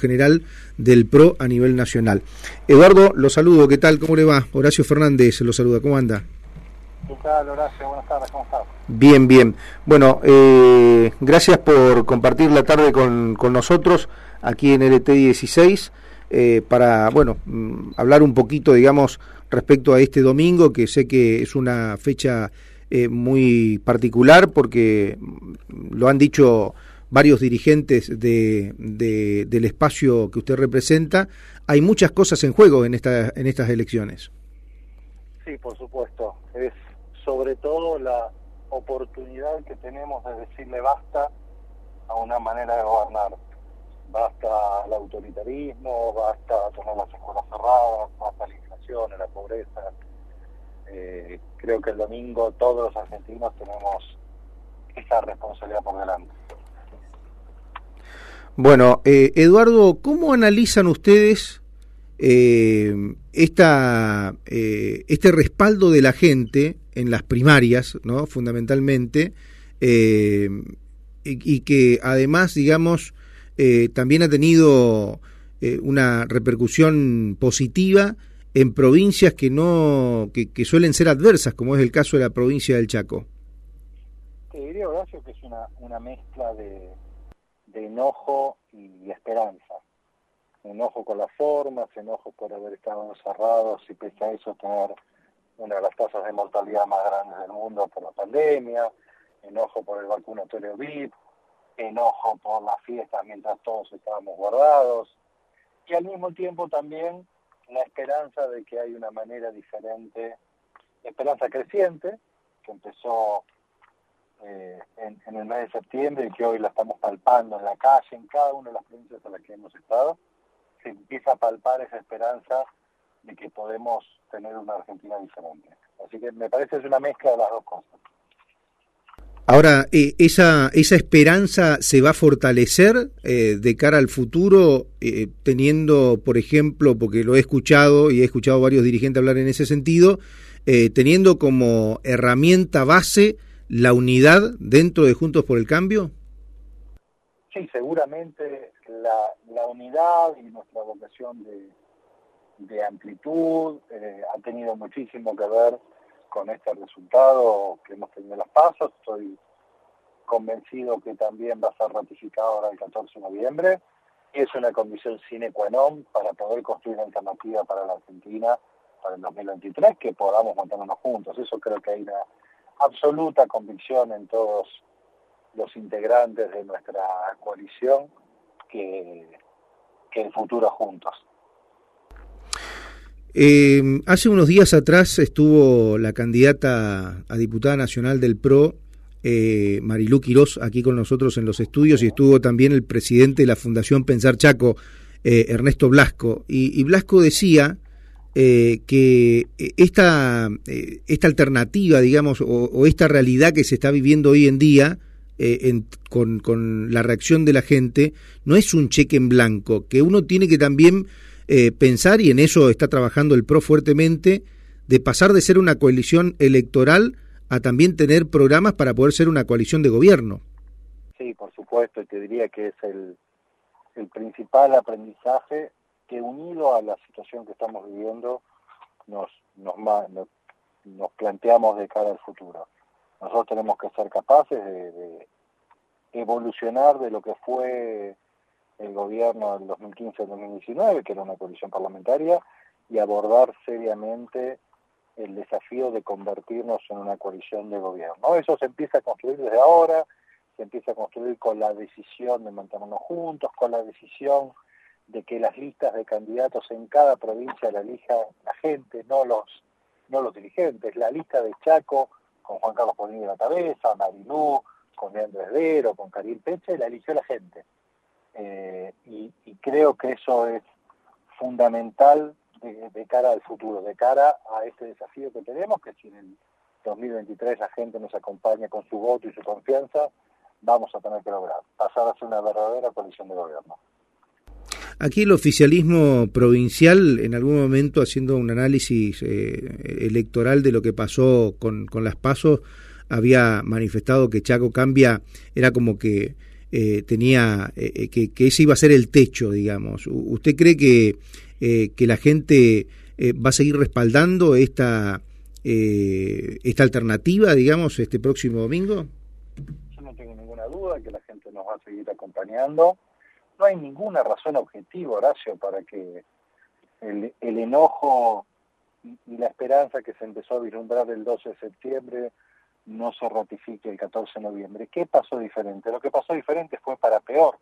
general del PRO a nivel nacional. Eduardo, lo saludo, ¿qué tal? ¿Cómo le va? Horacio Fernández lo saluda, ¿cómo anda? ¿Qué tal, Horacio? Buenas tardes, ¿cómo estás? Bien, bien. Bueno, eh, gracias por compartir la tarde con, con nosotros aquí en LT 16 eh, para, bueno, mm, hablar un poquito, digamos, respecto a este domingo, que sé que es una fecha eh, muy particular porque mm, lo han dicho varios dirigentes de, del espacio que usted representa, hay muchas cosas en juego en, esta, en estas elecciones. Sí, por supuesto. Es sobre todo la oportunidad que tenemos de decirle basta a una manera de gobernar. Basta al autoritarismo, basta tener las escuelas cerradas, basta la inflación, la pobreza. Eh, creo que el domingo todos los argentinos tenemos esa responsabilidad por delante. Bueno, eh, Eduardo, ¿cómo analizan ustedes eh, esta, eh, este respaldo de la gente en las primarias, ¿no? fundamentalmente, y, y, que además, digamos, también ha tenido una repercusión positiva en provincias que no que, que, suelen ser adversas, como es el caso de la provincia del Chaco? Te diría, Horacio, que es una, una mezcla de de enojo y esperanza. Enojo con las formas, enojo por haber estado encerrados y pese a eso tener una de las tasas de mortalidad más grandes del mundo por la pandemia, enojo por el vacunatorio VIP, enojo por las fiestas mientras todos estábamos guardados, y al mismo tiempo también la esperanza de que hay una manera diferente, esperanza creciente, que empezó eh, en, el mes de septiembre y que hoy la estamos palpando en la calle, en cada una de las provincias en las que hemos estado, se empieza a palpar esa esperanza de que podemos tener una Argentina diferente. Así que me parece es una mezcla de las dos cosas. Ahora, eh, esa, esa esperanza se va a fortalecer eh, de cara al futuro, teniendo, por ejemplo, porque lo he escuchado y he escuchado varios dirigentes hablar en ese sentido, teniendo como herramienta base la unidad dentro de Juntos por el Cambio? Sí, seguramente la, unidad y nuestra vocación de, amplitud eh, ha tenido muchísimo que ver con este resultado que hemos tenido en los pasos. Estoy convencido que también va a ser ratificado ahora el 14 de noviembre y es una condición sine qua non para poder construir una alternativa para la Argentina para el 2023, que podamos mantenernos juntos. Eso creo que hay una absoluta convicción en todos los integrantes de nuestra coalición que, que el futuro juntos. Eh, hace unos días atrás estuvo la candidata a diputada nacional del PRO, eh, Marilú Quirós, aquí con nosotros en los estudios, y estuvo también el presidente de la Fundación Pensar Chaco, eh, Ernesto Blasco. Y, y Blasco decía eh, que eh, esta, eh, esta alternativa, digamos, o, esta realidad que se está viviendo hoy en día eh, con, con, la reacción de la gente, no es un cheque en blanco, que uno tiene que también pensar, y en eso está trabajando el PRO fuertemente, de pasar de ser una coalición electoral a también tener programas para poder ser una coalición de gobierno. Sí, por supuesto, y te diría que es el, el principal aprendizaje que unido a la situación que estamos viviendo nos, nos, nos, nos planteamos de cara al futuro. Nosotros tenemos que ser capaces de, de evolucionar de lo que fue el gobierno del 2015-2019, que era una coalición parlamentaria, y abordar seriamente el desafío de convertirnos en una coalición de gobierno. Eso se empieza a construir desde ahora, se empieza a construir con la decisión de mantenernos juntos, con la decisión de que las listas de candidatos en cada provincia la elija la gente, no los, no los dirigentes. La lista de Chaco, con Juan Carlos Polini de la cabeza, Marilú, con Leandro Herbero, con Karim Peche, la eligió la gente. Eh, y, y, creo que eso es fundamental de, de, cara al futuro, de cara a este desafío que tenemos, que si en el 2023 la gente nos acompaña con su voto y su confianza, vamos a tener que lograr pasar a ser una verdadera coalición de gobierno. Aquí el oficialismo provincial, en algún momento haciendo un análisis eh, electoral de lo que pasó con, con las pasos, había manifestado que Chaco Cambia era como que tenía que, que, ese iba a ser el techo, digamos. ¿Usted cree que, que la gente va a seguir respaldando esta, esta alternativa, digamos, este próximo domingo? Yo no tengo ninguna duda que la gente nos va a seguir acompañando. No hay ninguna razón objetiva, Horacio, para que el, enojo y la esperanza que se empezó a vislumbrar el 12 de septiembre no se ratifique el 14 de noviembre. ¿Qué pasó diferente? Lo que pasó diferente fue para peor.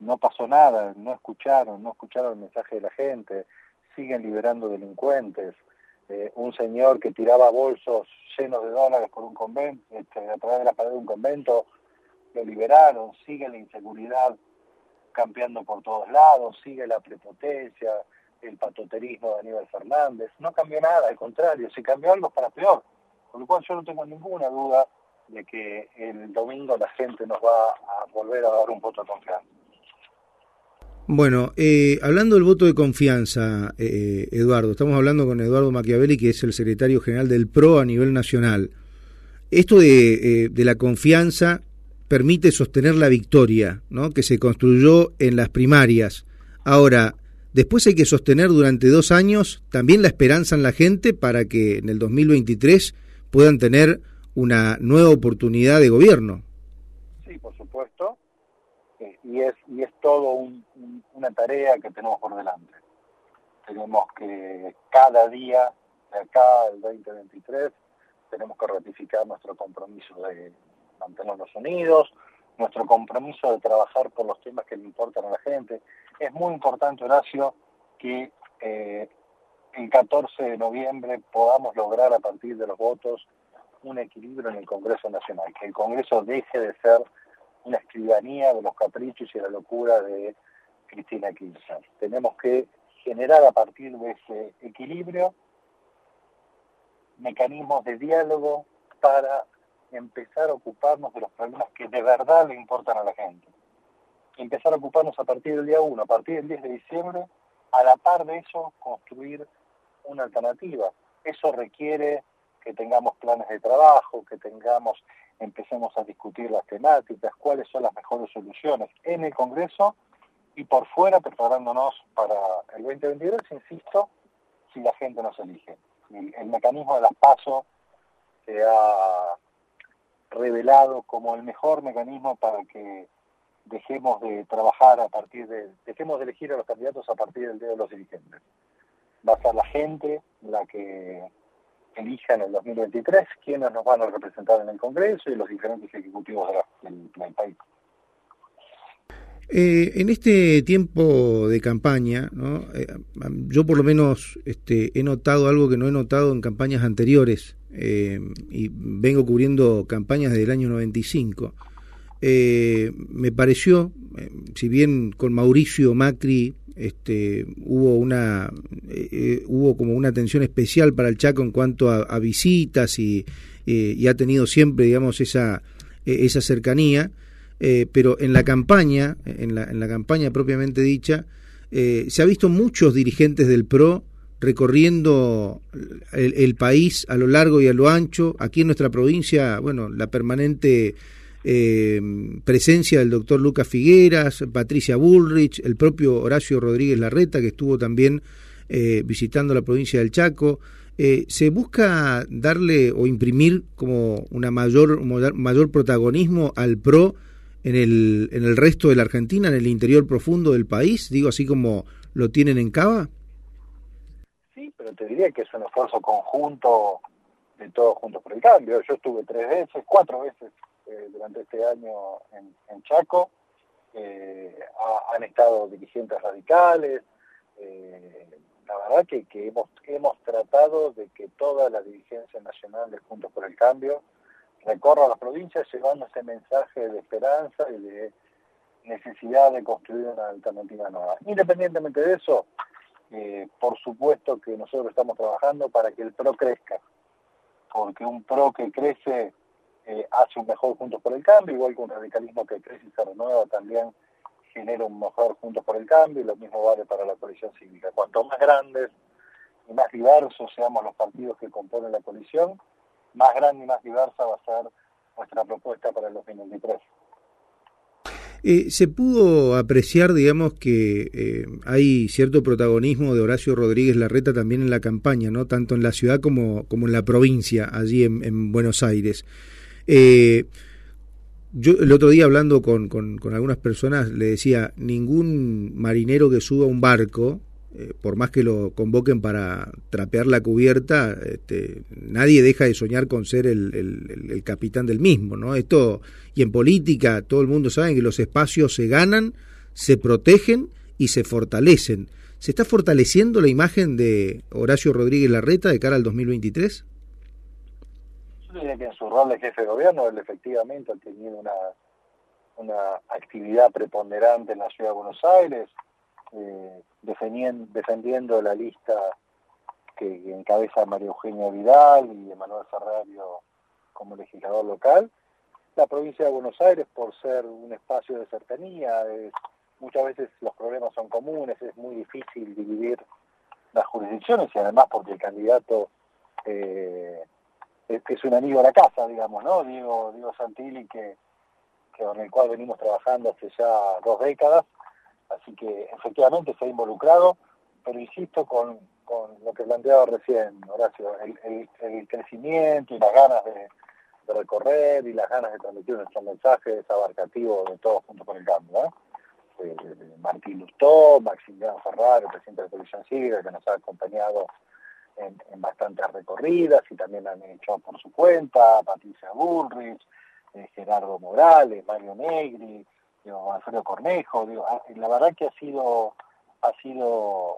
No pasó nada, no escucharon, no escucharon el mensaje de la gente, siguen liberando delincuentes. Eh, un señor que tiraba bolsos llenos de dólares por un convento, este, a través de la pared de un convento, lo liberaron, sigue la inseguridad campeando por todos lados, sigue la prepotencia, el patoterismo de Aníbal Fernández. No cambió nada, al contrario, si cambió algo para peor. Con lo cual yo no tengo ninguna duda de que el domingo la gente nos va a volver a dar un voto de confianza. Bueno, eh, hablando del voto de confianza, eh, Eduardo, estamos hablando con Eduardo Machiavelli, que es el secretario general del PRO a nivel nacional. Esto de, eh, de la confianza permite sostener la victoria, ¿no? que se construyó en las primarias. Ahora, Después hay que sostener durante dos años también la esperanza en la gente para que en el 2023 puedan tener una nueva oportunidad de gobierno. Sí, por supuesto. Eh, y es, y es todo una tarea que tenemos por delante. Tenemos que cada día de acá al 2023 tenemos que ratificar nuestro compromiso de mantenernos unidos, nuestro compromiso de trabajar por los temas que le importan a la gente. Es muy importante, Horacio, que eh, el 14 de noviembre podamos lograr a partir de los votos un equilibrio en el Congreso Nacional, que el Congreso deje de ser una escribanía de los caprichos y la locura de Cristina Kirchner. Tenemos que generar a partir de ese equilibrio mecanismos de diálogo para empezar a ocuparnos de los problemas que de verdad le importan a la gente. Empezar a ocuparnos a partir del día 1, a partir del 10 de diciembre, a la par de eso, construir una alternativa. Eso requiere que tengamos planes de trabajo, que tengamos, empecemos a discutir las temáticas, cuáles son las mejores soluciones en el Congreso y por fuera preparándonos para el 2022, insisto, si la gente nos elige. El, mecanismo de las pasos se ha revelado como el mejor mecanismo para que dejemos de trabajar a partir de, dejemos de elegir a los candidatos a partir del dedo de los dirigentes. Va a ser la gente la que elija en el 2023 quiénes nos van a representar en el Congreso y los diferentes ejecutivos del, país. Eh, en este tiempo de campaña, ¿no? Eh, yo por lo menos este, he notado algo que no he notado en campañas anteriores, eh, y vengo cubriendo campañas desde el año 95. Eh, me pareció, eh, si bien con Mauricio Macri este, hubo una hubo como una atención especial para el Chaco en cuanto a, visitas y, y, ha tenido siempre digamos esa esa cercanía pero en la campaña en la, en la campaña propiamente dicha se ha visto muchos dirigentes del PRO recorriendo el, país a lo largo y a lo ancho. Aquí en nuestra provincia, bueno, la permanente eh, presencia del doctor Lucas Figueras, Patricia Bullrich, el propio Horacio Rodríguez Larreta, que estuvo también eh, visitando la provincia del Chaco. Eh, ¿Se busca darle o imprimir como una mayor, mayor protagonismo al PRO en el, en el resto de la Argentina, en el interior profundo del país? Digo, así como lo tienen en Cava te diría que es un esfuerzo conjunto de todos juntos por el cambio. Yo estuve tres veces, cuatro veces eh, durante este año en, Chaco. Eh, han estado dirigentes radicales. Eh, la verdad que, hemos, hemos tratado de que toda la dirigencia nacional de Juntos por el Cambio recorra las provincias llevando ese mensaje de esperanza y de necesidad de construir una alternativa nueva. Independientemente de eso, eh, por supuesto que nosotros estamos trabajando para que el PRO crezca, porque un PRO que crece eh, hace un mejor Juntos por el Cambio, igual que un radicalismo que crece y se renueva también genera un mejor Juntos por el Cambio, y lo mismo vale para la coalición cívica. Cuanto más grandes y más diversos seamos los partidos que componen la coalición, más grande y más diversa va a ser nuestra propuesta para el 2023. Eh, se pudo apreciar, digamos, que eh, hay cierto protagonismo de Horacio Rodríguez Larreta también en la campaña, ¿no? Tanto en la ciudad como, como en la provincia, allí en, Buenos Aires. Eh, yo el otro día hablando con, con, con, algunas personas le decía, ningún marinero que suba a un barco eh, por más que lo convoquen para trapear la cubierta, este, nadie deja de soñar con ser el, capitán del mismo, ¿no? Esto, y en política, todo el mundo sabe que los espacios se ganan, se protegen y se fortalecen. ¿Se está fortaleciendo la imagen de Horacio Rodríguez Larreta de cara al 2023? Yo diría que en su rol de jefe de gobierno, él efectivamente ha tenido una, una actividad preponderante en la ciudad de Buenos Aires, eh, defendiendo, la lista que encabeza María Eugenia Vidal y Emanuel Ferrario como legislador local. La provincia de Buenos Aires, por ser un espacio de cercanía, muchas veces los problemas son comunes, es muy difícil dividir las jurisdicciones y además porque el candidato eh, es, un amigo de la casa, digamos, ¿no? Diego, Diego Santilli, que, que con el cual venimos trabajando hace ya dos décadas Así que efectivamente se ha involucrado, pero insisto con, lo que planteaba recién, Horacio, el, crecimiento y las ganas de, recorrer y las ganas de transmitir nuestro mensaje es abarcativo de todos juntos con el cambio. Eh, Martín Lustó, Maximiliano Ferrar, el presidente de la Televisión Cívica, que nos ha acompañado en, bastantes recorridas y también han hecho por su cuenta, Patricia Bullrich, eh, Gerardo Morales, Mario Negri, Alfredo Cornejo, digo, ah, la verdad que ha sido, ha sido,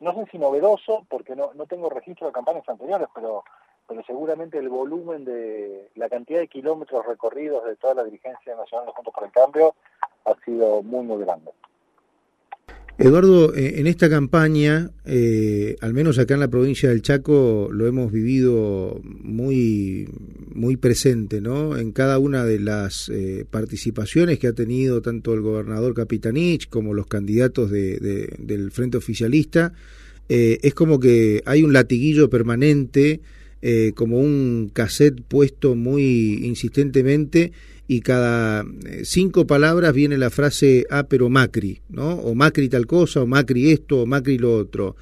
no sé si novedoso, porque no, no tengo registro de campañas anteriores, pero, pero seguramente el volumen de la cantidad de kilómetros recorridos de toda la dirigencia nacional de Juntos por el Cambio ha sido muy, muy grande. Eduardo, eh, en esta campaña, eh, al menos acá en la provincia del Chaco, lo hemos vivido muy, muy presente, ¿no? En cada una de las eh, participaciones que ha tenido tanto el gobernador Capitanich como los candidatos de, del Frente Oficialista, es como que hay un latiguillo permanente, como un cassette puesto muy insistentemente y cada eh, cinco palabras viene la frase, ah, pero Macri, ¿no? O Macri tal cosa, o Macri esto, o Macri lo otro.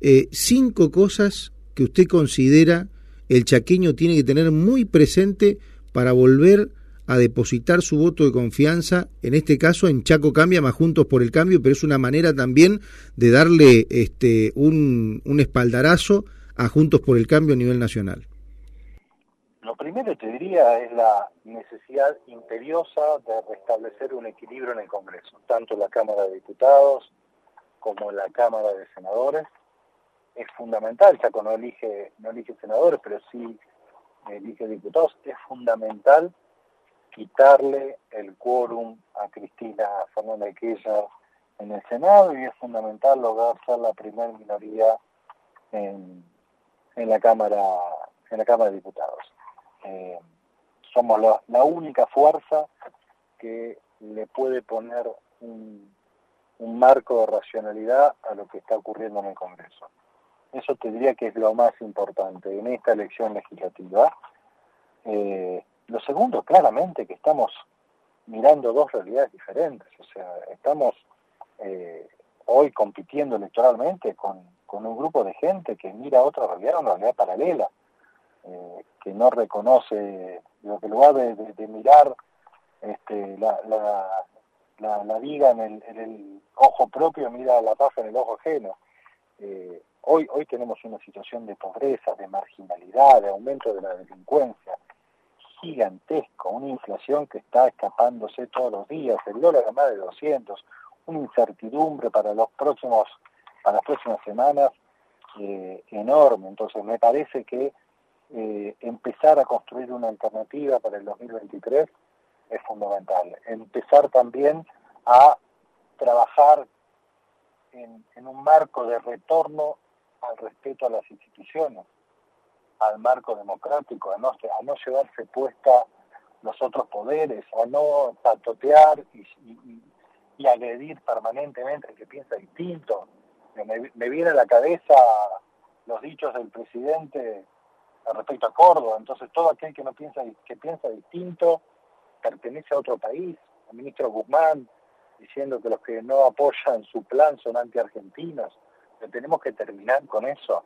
Eh, cinco cosas que usted considera el chaqueño tiene que tener muy presente para volver a depositar su voto de confianza, en este caso en Chaco Cambia más Juntos por el Cambio, pero es una manera también de darle este, un, un espaldarazo a Juntos por el Cambio a nivel nacional. Lo primero te diría es la necesidad imperiosa de restablecer un equilibrio en el Congreso, tanto la Cámara de Diputados como la Cámara de Senadores. Es fundamental, ya no elige, no elige senadores, pero sí elige diputados, es fundamental quitarle el quórum a Cristina Fernández Kirchner en el Senado y es fundamental lograr ser la primera minoría en, en la Cámara en la Cámara de Diputados. Eh, somos la, única fuerza que le puede poner un, marco de racionalidad a lo que está ocurriendo en el Congreso. Eso te diría que es lo más importante en esta elección legislativa. Eh, lo segundo, claramente, que estamos mirando dos realidades diferentes. O sea, estamos eh, hoy compitiendo electoralmente con, con, un grupo de gente que mira otra realidad, una realidad paralela. Eh, que no reconoce, digo, que en lugar de, mirar este, la, la, la, viga en el, ojo propio, mira la paja en el ojo ajeno. Eh, hoy, hoy tenemos una situación de pobreza, de marginalidad, de aumento de la delincuencia gigantesco, una inflación que está escapándose todos los días, el dólar a más de 200, una incertidumbre para los próximos, para las próximas semanas eh, enorme. Entonces me parece que eh, empezar a construir una alternativa para el 2023 es fundamental. Empezar también a trabajar en, un marco de retorno al respeto a las instituciones, al marco democrático, a no, a no llevarse puesta los otros poderes, a no patotear y, y, agredir permanentemente al que piensa distinto. Me, me viene a la cabeza los dichos del presidente respecto a Córdoba. Entonces todo aquel que no piensa que piensa distinto pertenece a otro país al ministro Guzmán diciendo que los que no apoyan su plan son anti-argentinos. tenemos que terminar con eso.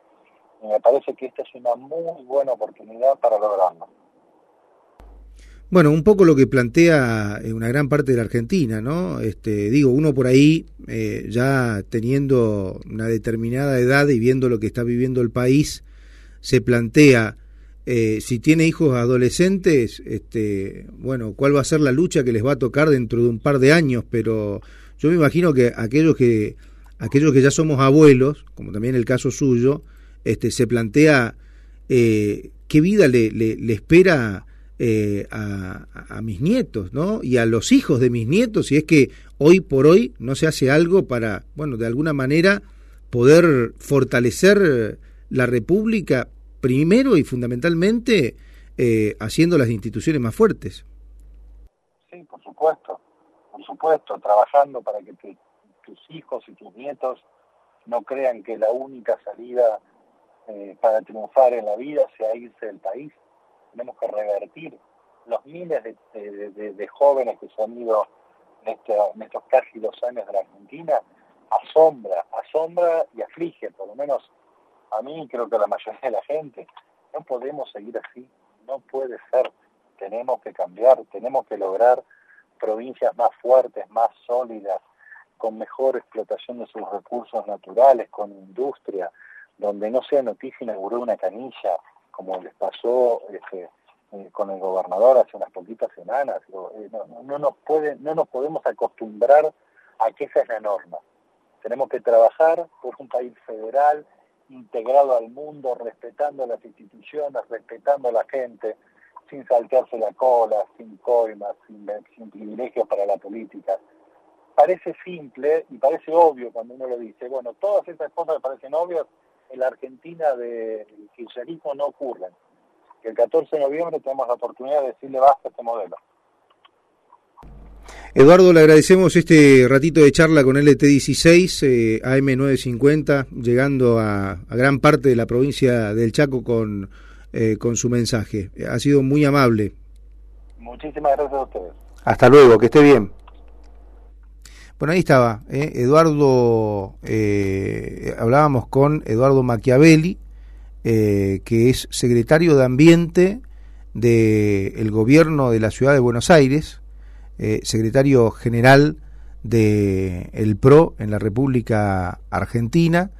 Y me parece que esta es una muy buena oportunidad para lograrlo. Bueno, un poco lo que plantea eh, una gran parte de la Argentina, ¿no? Este, digo, uno por ahí, eh, ya teniendo una determinada edad y viendo lo que está viviendo el país, se plantea, eh, si tiene hijos adolescentes, este, bueno, cuál va a ser la lucha que les va a tocar dentro de un par de años, pero yo me imagino que aquellos que, aquellos que ya somos abuelos, como también el caso suyo, este, se plantea qué vida le, le, espera eh, a, mis nietos, ¿no? Y a los hijos de mis nietos, si es que hoy por hoy no se hace algo para, bueno, de alguna manera poder fortalecer la República, primero y fundamentalmente eh, haciendo las instituciones más fuertes. Sí, por supuesto, por supuesto, trabajando para que tus hijos y tus nietos no crean que la única salida eh, para triunfar en la vida sea irse del país tenemos que revertir los miles de, jóvenes que se han ido este, en, estos casi dos años de la Argentina, asombra, asombra y aflige, por lo menos a mí creo que a la mayoría de la gente. No podemos seguir así, no puede ser. Tenemos que cambiar, tenemos que lograr provincias más fuertes, más sólidas, con mejor explotación de sus recursos naturales, con industria, donde no sea noticia inaugurar una canilla, como les pasó este, eh, con el gobernador hace unas poquitas semanas. Eh, no, nos puede, no nos podemos acostumbrar a que esa es la norma. Tenemos que trabajar por un país federal, integrado al mundo, respetando las instituciones, respetando a la gente, sin saltearse la cola, sin coimas, sin, sin privilegios para la política. Parece simple y parece obvio cuando uno lo dice. Bueno, todas esas cosas que parecen obvias en la Argentina del kirchnerismo no ocurren. el 14 de noviembre tenemos la oportunidad de decirle basta a este modelo. Eduardo, le agradecemos este ratito de charla con LT16, eh, AM950, llegando a, gran parte de la provincia del Chaco con, eh, con su mensaje. Ha sido muy amable. Muchísimas gracias a ustedes. Hasta luego, que esté bien. Bueno, ahí estaba, ¿eh? Eduardo, hablábamos con Eduardo Machiavelli, que es secretario de Ambiente del gobierno de la ciudad de Buenos Aires, secretario general del PRO en la República Argentina,